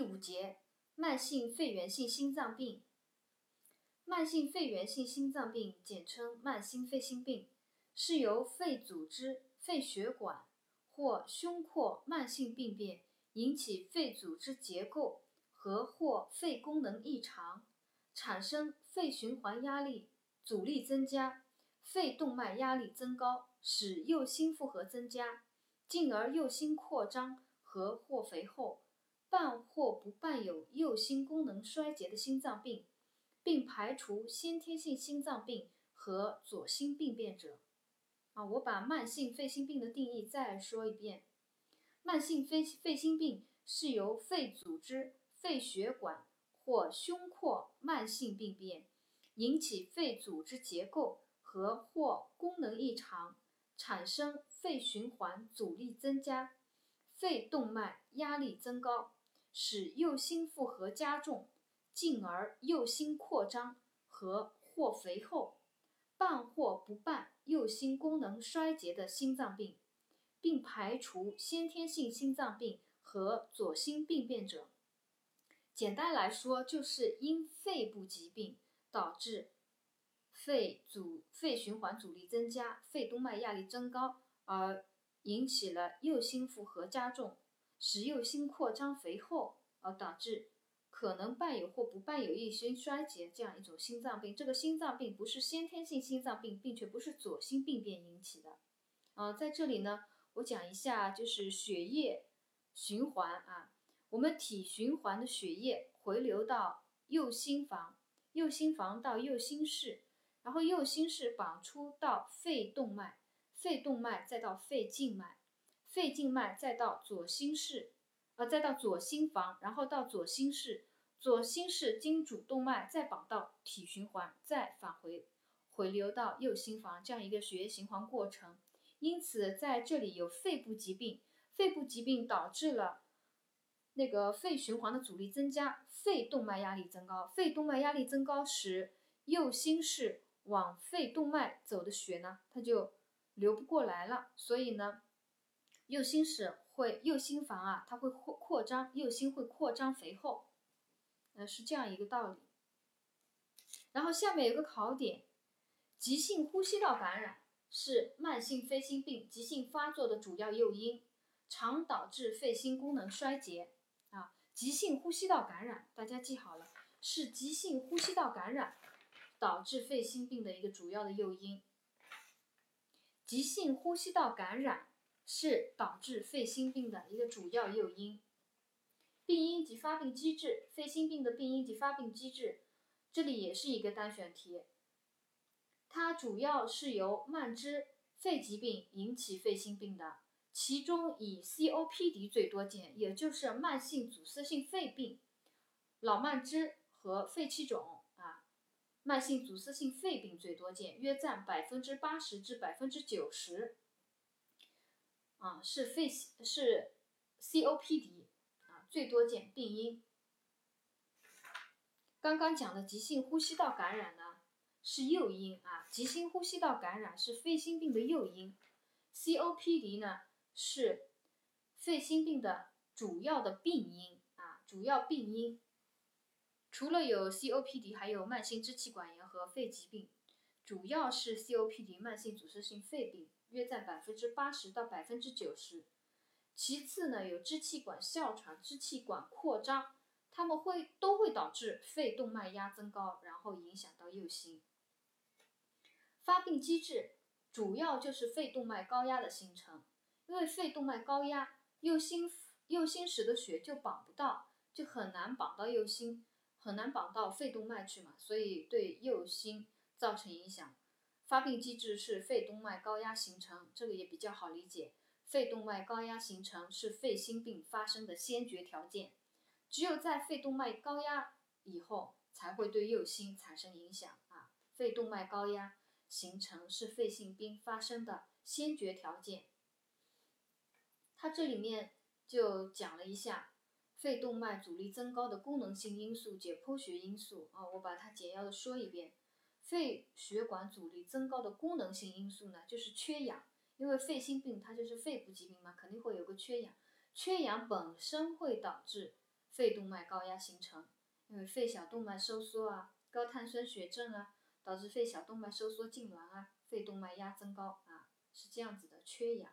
第五节，慢性肺源性心脏病。慢性肺源性心脏病简称慢性肺心病，是由肺组织、肺血管或胸廓慢性病变引起肺组织结构和或肺功能异常，产生肺循环压力阻力增加，肺动脉压力增高，使右心负荷增加，进而右心扩张和或肥厚。伴或不伴有右心功能衰竭的心脏病，并排除先天性心脏病和左心病变者。啊，我把慢性肺心病的定义再说一遍：慢性肺肺心病是由肺组织、肺血管或胸廓慢性病变引起肺组织结构和或功能异常，产生肺循环阻力增加，肺动脉压力增高。使右心负荷加重，进而右心扩张和或肥厚，伴或不伴右心功能衰竭的心脏病，并排除先天性心脏病和左心病变者。简单来说，就是因肺部疾病导致肺阻肺循环阻力增加，肺动脉压力增高，而引起了右心负荷加重。使右心扩张肥厚，而导致可能伴有或不伴有右心衰竭这样一种心脏病。这个心脏病不是先天性心脏病，并且不是左心病变引起的。啊，在这里呢，我讲一下就是血液循环啊，我们体循环的血液回流到右心房，右心房到右心室，然后右心室绑出到肺动脉，肺动脉再到肺静脉。肺静脉再到左心室，呃，再到左心房，然后到左心室，左心室经主动脉再绑到体循环，再返回回流到右心房，这样一个血液循环过程。因此，在这里有肺部疾病，肺部疾病导致了那个肺循环的阻力增加，肺动脉压力增高，肺动脉压力增高时，右心室往肺动脉走的血呢，它就流不过来了，所以呢。右心室会右心房啊，它会扩扩张，右心会扩张肥厚，呃，是这样一个道理。然后下面有个考点，急性呼吸道感染是慢性肺心病急性发作的主要诱因，常导致肺心功能衰竭啊。急性呼吸道感染，大家记好了，是急性呼吸道感染导致肺心病的一个主要的诱因。急性呼吸道感染。是导致肺心病的一个主要诱因。病因及发病机制，肺心病的病因及发病机制，这里也是一个单选题。它主要是由慢支肺疾病引起肺心病的，其中以 COPD 最多见，也就是慢性阻塞性肺病、老慢支和肺气肿啊，慢性阻塞性肺病最多见，约占百分之八十至百分之九十。啊，是肺是 COPD 啊，最多见病因。刚刚讲的急性呼吸道感染呢，是诱因啊，急性呼吸道感染是肺心病的诱因，COPD 呢是肺心病的主要的病因啊，主要病因。除了有 COPD，还有慢性支气管炎和肺疾病，主要是 COPD 慢性阻塞性肺病。约占百分之八十到百分之九十。其次呢，有支气管哮喘、支气管扩张，它们会都会导致肺动脉压增高，然后影响到右心。发病机制主要就是肺动脉高压的形成，因为肺动脉高压，右心右心室的血就绑不到，就很难绑到右心，很难绑到肺动脉去嘛，所以对右心造成影响。发病机制是肺动脉高压形成，这个也比较好理解。肺动脉高压形成是肺心病发生的先决条件，只有在肺动脉高压以后，才会对右心产生影响啊。肺动脉高压形成是肺心病发生的先决条件。它这里面就讲了一下肺动脉阻力增高的功能性因素、解剖学因素啊，我把它简要的说一遍。肺血管阻力增高的功能性因素呢，就是缺氧。因为肺心病它就是肺部疾病嘛，肯定会有个缺氧。缺氧本身会导致肺动脉高压形成，因为肺小动脉收缩啊，高碳酸血症啊，导致肺小动脉收缩痉挛啊，肺动脉压增高啊，是这样子的。缺氧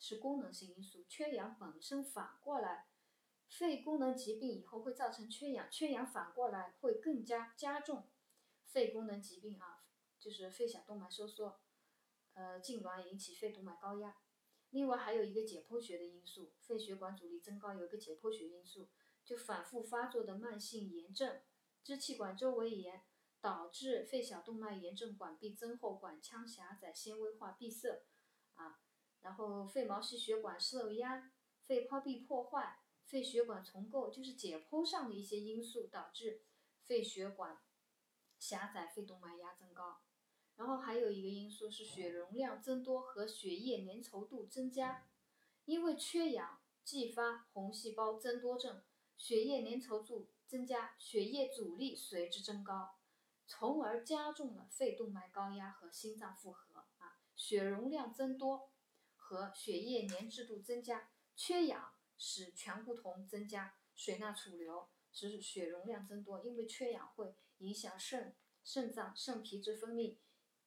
是功能性因素，缺氧本身反过来，肺功能疾病以后会造成缺氧，缺氧反过来会更加加重肺功能疾病啊，就是肺小动脉收缩，呃，痉挛引起肺动脉高压。另外还有一个解剖学的因素，肺血管阻力增高有一个解剖学因素，就反复发作的慢性炎症、支气管周围炎，导致肺小动脉炎症管壁增厚、管腔狭窄、纤维化闭塞，啊，然后肺毛细血管受压、肺泡壁破坏、肺血管重构，就是解剖上的一些因素导致肺血管狭窄、肺动脉压增高。然后还有一个因素是血容量增多和血液粘稠度增加，因为缺氧继发红细胞增多症，血液粘稠度增加，血液阻力随之增高，从而加重了肺动脉高压和心脏负荷啊。血容量增多和血液粘滞度增加，缺氧使醛固酮增加，水钠储留，使血容量增多，因为缺氧会影响肾、肾脏、肾皮质分泌。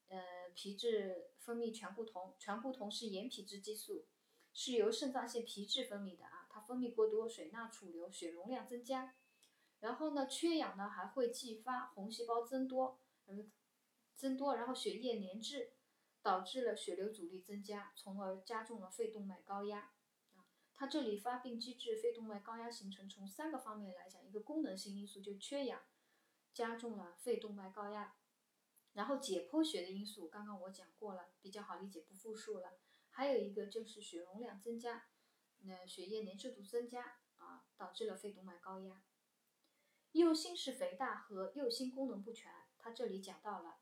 呃，皮质分泌醛固酮，醛固酮是盐皮质激素，是由肾脏腺皮质分泌的啊。它分泌过多，水钠储留，血容量增加。然后呢，缺氧呢还会继发红细胞增多，嗯，增多，然后血液粘滞，导致了血流阻力增加，从而加重了肺动脉高压。它这里发病机制肺动脉高压形成，从三个方面来讲，一个功能性因素就缺氧，加重了肺动脉高压。然后解剖学的因素，刚刚我讲过了，比较好理解，不复述了。还有一个就是血容量增加，那血液粘稠度增加啊，导致了肺动脉高压。右心室肥大和右心功能不全，它这里讲到了，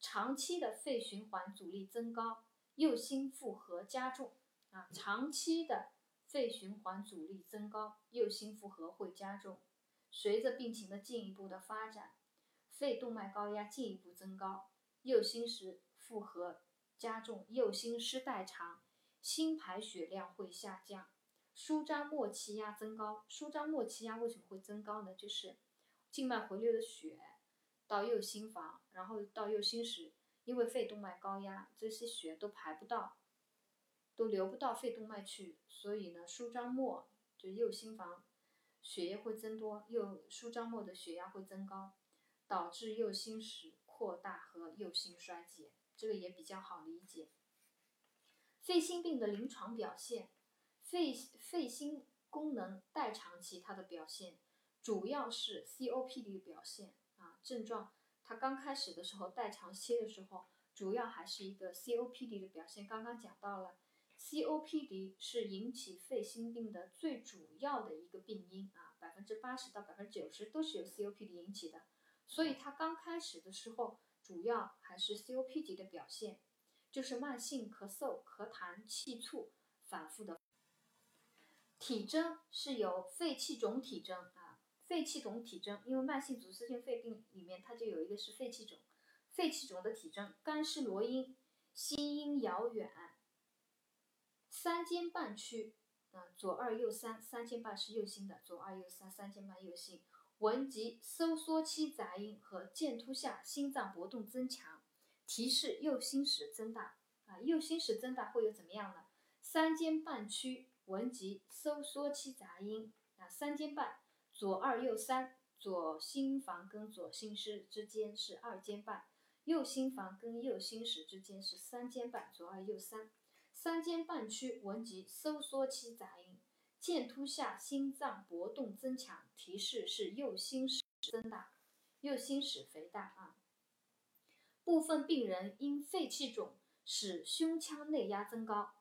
长期的肺循环阻力增高，右心负荷加重啊，长期的肺循环阻力增高，右心负荷会加重，随着病情的进一步的发展。肺动脉高压进一步增高，右心室负荷加重，右心室代偿，心排血量会下降，舒张末期压增高。舒张末期压为什么会增高呢？就是静脉回流的血到右心房，然后到右心室，因为肺动脉高压，这些血都排不到，都流不到肺动脉去，所以呢，舒张末就右心房血液会增多，右舒张末的血压会增高。导致右心室扩大和右心衰竭，这个也比较好理解。肺心病的临床表现，肺肺心功能代偿期它的表现，主要是 COPD 的表现啊，症状它刚开始的时候代偿期的时候，主要还是一个 COPD 的表现。刚刚讲到了，COPD 是引起肺心病的最主要的一个病因啊，百分之八十到百分之九十都是由 COPD 引起的。所以它刚开始的时候，主要还是 COPD 的表现，就是慢性咳嗽、咳痰、气促、反复的。体征是有肺气肿体征啊，肺气肿体征，因为慢性阻塞性肺病里面它就有一个是肺气肿，肺气肿的体征，干湿罗音，心音遥远，三尖瓣区，啊，左二右三，三尖瓣是右心的，左二右三，三尖瓣右心。闻及收缩期杂音和剑突下心脏搏动增强，提示右心室增大啊，右心室增大会有怎么样呢？三尖瓣区闻及收缩期杂音啊，三尖瓣左二右三，左心房跟左心室之间是二尖瓣，右心房跟右心室之间是三尖瓣，左二右三，三尖瓣区闻及收缩期杂音。剑突下心脏搏动增强，提示是右心室增大，右心室肥大啊。部分病人因肺气肿使胸腔内压增高，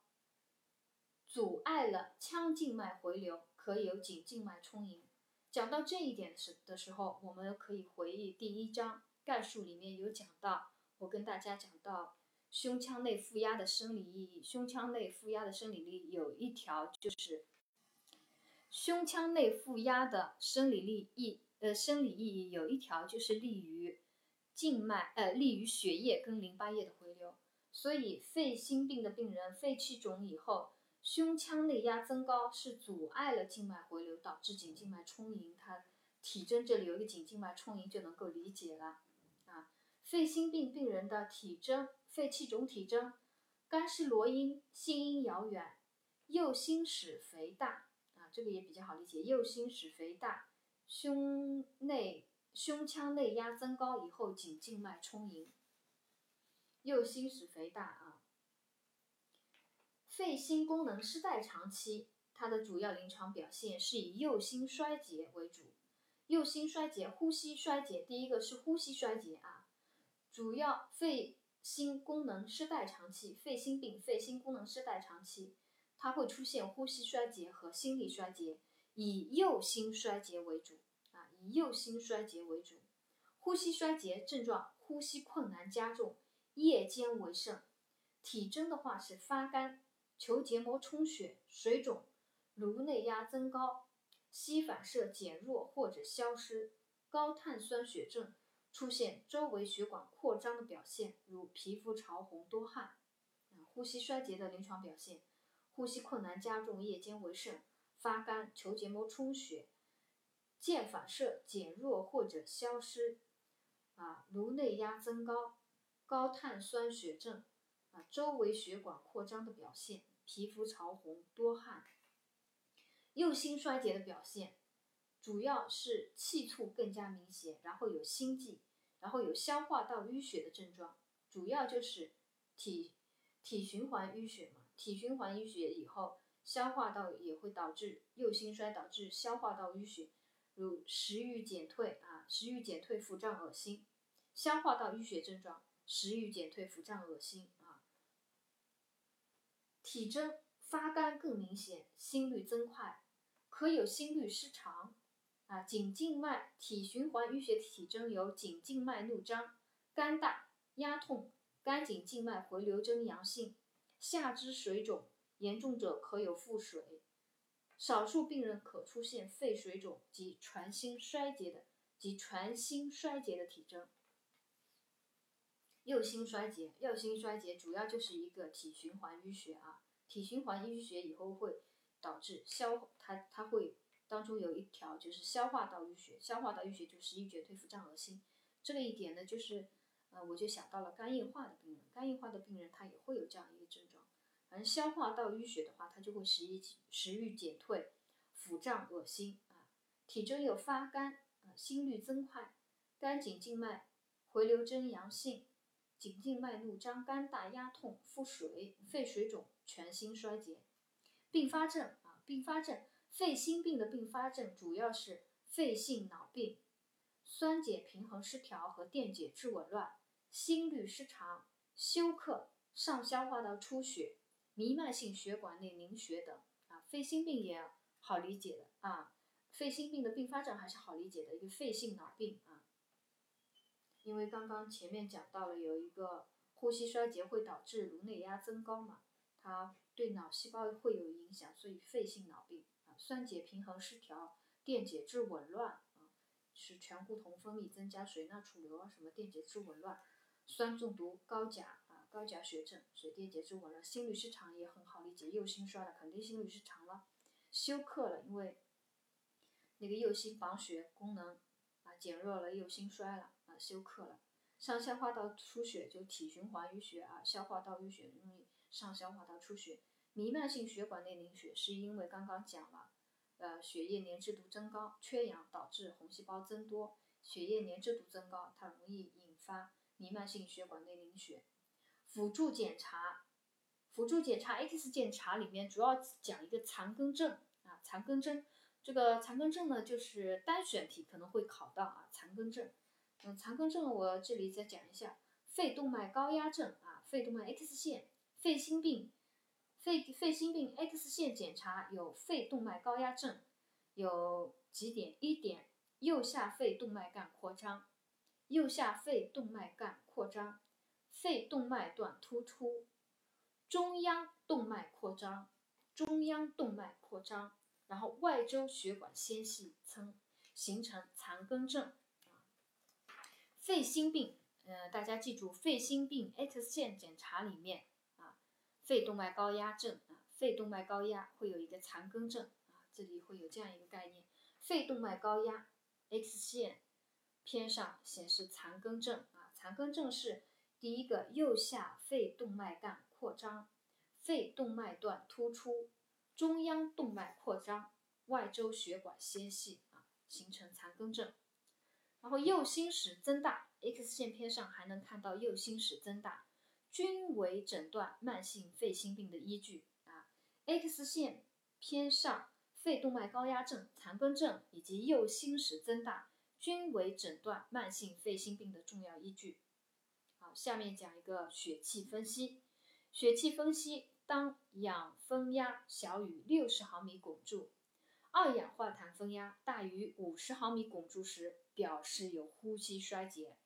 阻碍了腔静脉回流，可有颈静脉充盈。讲到这一点时的时候，我们可以回忆第一章概述里面有讲到，我跟大家讲到胸腔内负压的生理意义。胸腔内负压的生理力有一条就是。胸腔内负压的生理利益，呃，生理意义有一条就是利于静脉，呃，利于血液跟淋巴液的回流。所以肺心病的病人肺气肿以后，胸腔内压增高是阻碍了静脉回流，导致颈静脉充盈。它体征这里有一个颈静脉充盈就能够理解了啊。肺心病病人的体征，肺气肿体征，干湿罗音，心音遥远，右心室肥大啊，这个也比较好理解，右心室肥大，胸内胸腔内压增高以后颈静脉充盈，右心室肥大啊。肺心功能失代长期，它的主要临床表现是以右心衰竭为主。右心衰竭，呼吸衰竭，第一个是呼吸衰竭啊，主要肺心功能失代偿期，肺心病、肺心功能失代偿期，它会出现呼吸衰竭和心力衰竭，以右心衰竭为主啊，以右心衰竭为主。呼吸衰竭症状，呼吸困难加重，夜间为甚，体征的话是发干。球结膜充血、水肿、颅内压增高、膝反射减弱或者消失、高碳酸血症，出现周围血管扩张的表现，如皮肤潮红、多汗。呼吸衰竭的临床表现：呼吸困难加重，夜间为甚，发干、球结膜充血、腱反射减弱或者消失，啊，颅内压增高、高碳酸血症。啊，周围血管扩张的表现，皮肤潮红、多汗。右心衰竭的表现，主要是气促更加明显，然后有心悸，然后有消化道淤血的症状，主要就是体体循环淤血嘛。体循环淤血以后，消化道也会导致右心衰，导致消化道淤血，如食欲减退啊，食欲减退、腹胀、恶心。消化道淤血症状，食欲减退、腹胀、恶心啊。体征发干更明显，心率增快，可有心律失常。啊，颈静脉体循环淤血体征有颈静脉怒张、肝大、压痛、肝颈静脉回流征阳性、下肢水肿，严重者可有腹水。少数病人可出现肺水肿及全心衰竭的及全心衰竭的体征。右心衰竭，右心衰竭主要就是一个体循环淤血啊，体循环淤血以后会导致消，它它会当中有一条就是消化道淤血，消化道淤血就是食欲减退、腹胀、恶心。这个一点呢，就是呃，我就想到了肝硬化的病人，肝硬化的病人他也会有这样一个症状。反正消化道淤血的话，它就会食欲食欲减退、腹胀、恶心啊。体征有发干啊，心率增快，肝颈静脉回流征阳性。颈静脉怒张、肝大、压痛、腹水、肺水肿、全心衰竭。并发症啊，并发症，肺心病的并发症主要是肺性脑病、酸碱平衡失调和电解质紊乱、心律失常、休克、上消化道出血、弥漫性血管内凝血等啊。肺心病也好理解的啊，肺心病的并发症还是好理解的一个肺性脑病啊。因为刚刚前面讲到了有一个呼吸衰竭会导致颅内压增高嘛，它对脑细胞会有影响，所以肺性脑病，酸碱平衡失调、电解质紊乱啊，是醛固酮分泌增加、水钠储留啊，什么电解质紊乱、酸中毒、高钾啊、高钾血症、水电解质紊乱、心律失常也很好理解，右心衰了肯定心律失常了，休克了，因为那个右心房血功能啊减弱了，右心衰了啊。休克了，上消化道出血就体循环淤血啊，消化道淤血容易上消化道出血，弥漫性血管内凝血是因为刚刚讲了，呃，血液粘滞度增高，缺氧导致红细胞增多，血液粘滞度增高，它容易引发弥漫性血管内凝血。辅助检查，辅助检查 X 检查里面主要讲一个残根症啊，残根症，这个残根症呢就是单选题可能会考到啊，残根症。嗯，残根症我这里再讲一下，肺动脉高压症啊，肺动脉 X 线，肺心病，肺肺心病 X 线检查有肺动脉高压症，有几点，一点，右下肺动脉干扩张，右下肺动脉干扩张，肺动脉段突出，中央动脉扩张，中央动脉扩张，然后外周血管纤细层形成残根症。肺心病，呃，大家记住，肺心病 X 线检查里面，肺动脉高压症啊，肺动脉高压会有一个残根症啊，这里会有这样一个概念：肺动脉高压，X 线片上显示残根症啊，残根症是第一个右下肺动脉干扩张，肺动脉段突出，中央动脉扩张，外周血管纤细啊，形成残根症。然后右心室增大，X 线片上还能看到右心室增大，均为诊断慢性肺心病的依据啊。X 线片上肺动脉高压症、残根症以及右心室增大，均为诊断慢性肺心病的重要依据。好，下面讲一个血气分析。血气分析，当氧分压小于六十毫米汞柱，二氧化碳分压大于五十毫米汞柱时。表示有呼吸衰竭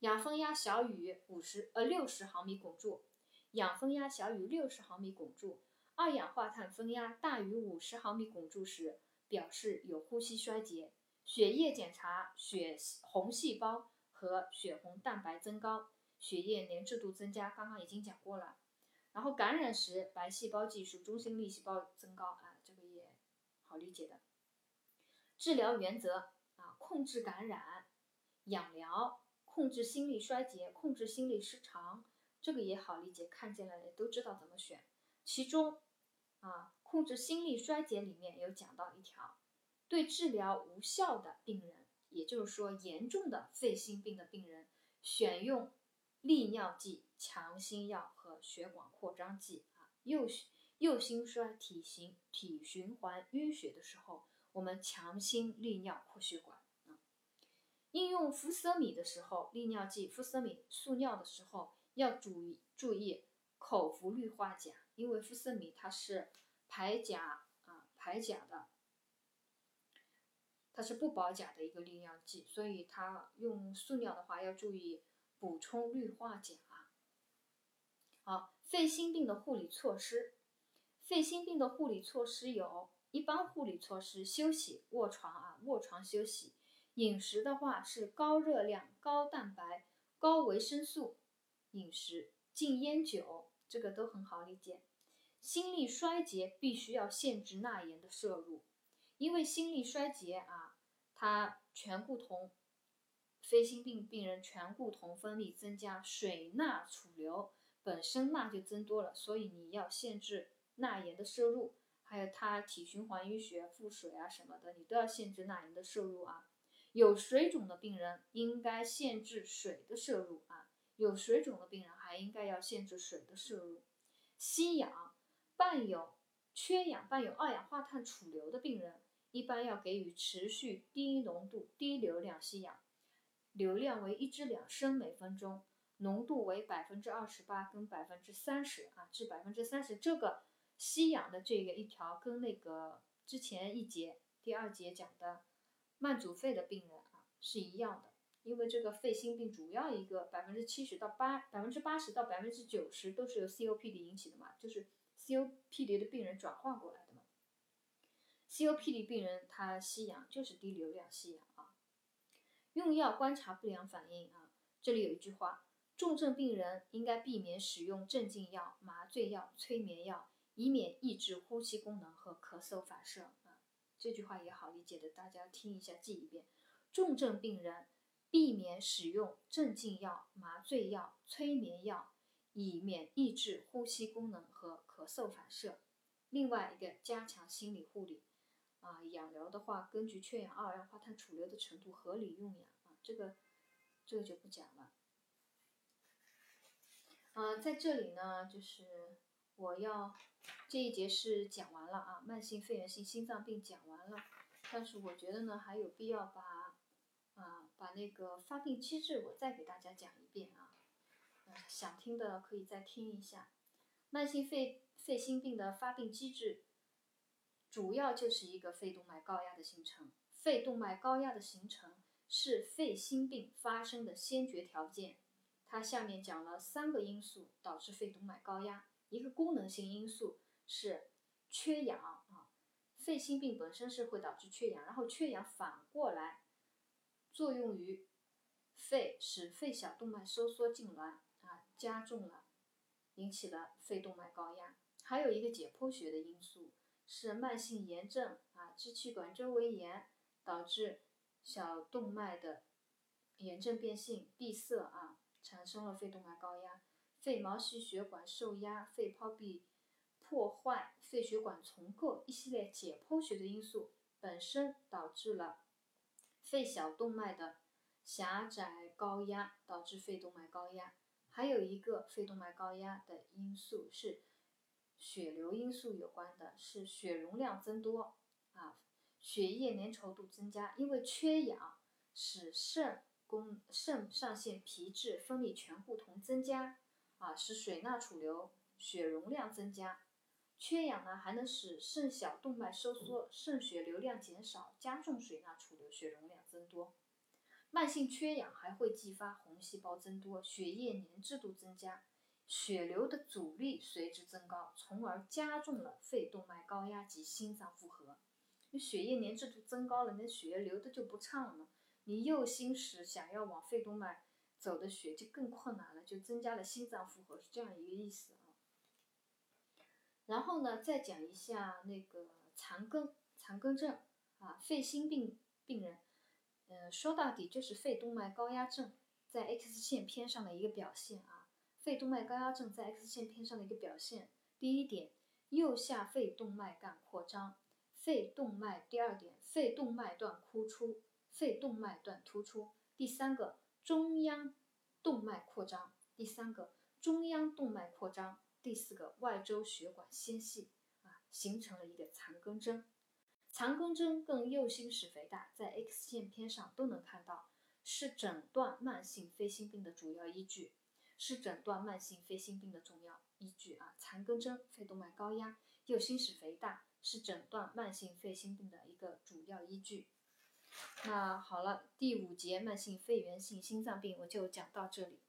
氧分压小于五十呃六十毫米汞柱，氧分压小于六十毫米汞柱，二氧化碳分压大于五十毫米汞柱时，表示有呼吸衰竭。血液检查，血红细胞和血红蛋白增高，血液粘稠度增加，刚刚已经讲过了。然后感染时，白细胞计数、中性粒细胞增高啊，这个也好理解的。治疗原则啊。控制感染、养疗、控制心力衰竭、控制心力失常，这个也好理解，看见了也都知道怎么选。其中，啊，控制心力衰竭里面有讲到一条，对治疗无效的病人，也就是说严重的肺心病的病人，选用利尿剂、强心药和血管扩张剂。啊，右右心衰、体型体循环淤血的时候，我们强心利尿扩血管。应用呋塞米的时候，利尿剂呋塞米速尿的时候要注意注意口服氯化钾，因为呋塞米它是排钾啊排钾的，它是不保钾的一个利尿剂，所以它用速尿的话要注意补充氯化钾。好，肺心病的护理措施，肺心病的护理措施有一般护理措施：休息、卧床啊，卧床休息。饮食的话是高热量、高蛋白、高维生素饮食，禁烟酒，这个都很好理解。心力衰竭必须要限制钠盐的摄入，因为心力衰竭啊，它醛固酮，非心病病人醛固酮分泌增加，水钠储留，本身钠就增多了，所以你要限制钠盐的摄入，还有它体循环淤血、腹水啊什么的，你都要限制钠盐的摄入啊。有水肿的病人应该限制水的摄入啊，有水肿的病人还应该要限制水的摄入。吸氧伴有缺氧伴有二氧化碳储留的病人，一般要给予持续低浓度低流量吸氧，流量为一至两升每分钟，浓度为百分之二十八跟百分之三十啊至百分之三十。这个吸氧的这个一条跟那个之前一节第二节讲的。慢阻肺的病人啊是一样的，因为这个肺心病主要一个百分之七十到八百分之八十到百分之九十都是由 COPD 引起的嘛，就是 COPD 的病人转化过来的嘛。COPD 病人他吸氧就是低流量吸氧啊。用药观察不良反应啊，这里有一句话：重症病人应该避免使用镇静药、麻醉药、催眠药，以免抑制呼吸功能和咳嗽反射。这句话也好理解的，大家听一下，记一遍。重症病人避免使用镇静药、麻醉药、催眠药，以免抑制呼吸功能和咳嗽反射。另外一个，加强心理护理。啊，氧疗的话，根据缺氧二氧化碳储留的程度合理用氧。啊，这个这个就不讲了。啊，在这里呢，就是我要。这一节是讲完了啊，慢性肺源性心脏病讲完了，但是我觉得呢，还有必要把啊把那个发病机制我再给大家讲一遍啊，想听的可以再听一下。慢性肺肺心病的发病机制，主要就是一个肺动脉高压的形成，肺动脉高压的形成是肺心病发生的先决条件。它下面讲了三个因素导致肺动脉高压。一个功能性因素是缺氧啊，肺心病本身是会导致缺氧，然后缺氧反过来作用于肺，使肺小动脉收缩痉挛啊，加重了，引起了肺动脉高压。还有一个解剖学的因素是慢性炎症啊，支气管周围炎导致小动脉的炎症变性闭塞啊，产生了肺动脉高压，肺毛细血管受压，肺泡壁破坏，肺血管重构一系列解剖学的因素本身导致了肺小动脉的狭窄高压，导致肺动脉高压。还有一个肺动脉高压的因素是血流因素有关的，是血容量增多啊，血液粘稠度增加，因为缺氧使肾功肾上腺皮质分泌醛固酮增加啊，使水钠储留，血容量增加。缺氧呢，还能使肾小动脉收缩，肾血流量减少，加重水钠储留，血容量增多。慢性缺氧还会继发红细胞增多，血液粘滞度增加，血流的阻力随之增高，从而加重了肺动脉高压及心脏负荷。你血液粘滞度增高了，那血液流的就不畅了，你右心室想要往肺动脉走的血就更困难了，就增加了心脏负荷，是这样一个意思啊。然后呢，再讲一下那个残根残根症啊，肺心病病人。呃，说到底就是肺动脉高压症在 X 线片上的一个表现啊。肺动脉高压症在 X 线片上的一个表现，第一点，右下肺动脉干扩张，肺动脉；第二点，肺动脉段突出，肺动脉段突出；第三个，中央动脉扩张；第三个，中央动脉扩张；第四个，外周血管纤细啊，形成了一个残根征。残根征跟右心室肥大，在 X 线片上都能看到，是诊断慢性肺心病的主要依据，是诊断慢性肺心病的重要依据啊。残根征、肺动脉高压、右心室肥大是诊断慢性肺心病的一个主要依据。那好了，第五节慢性肺源性心脏病我就讲到这里。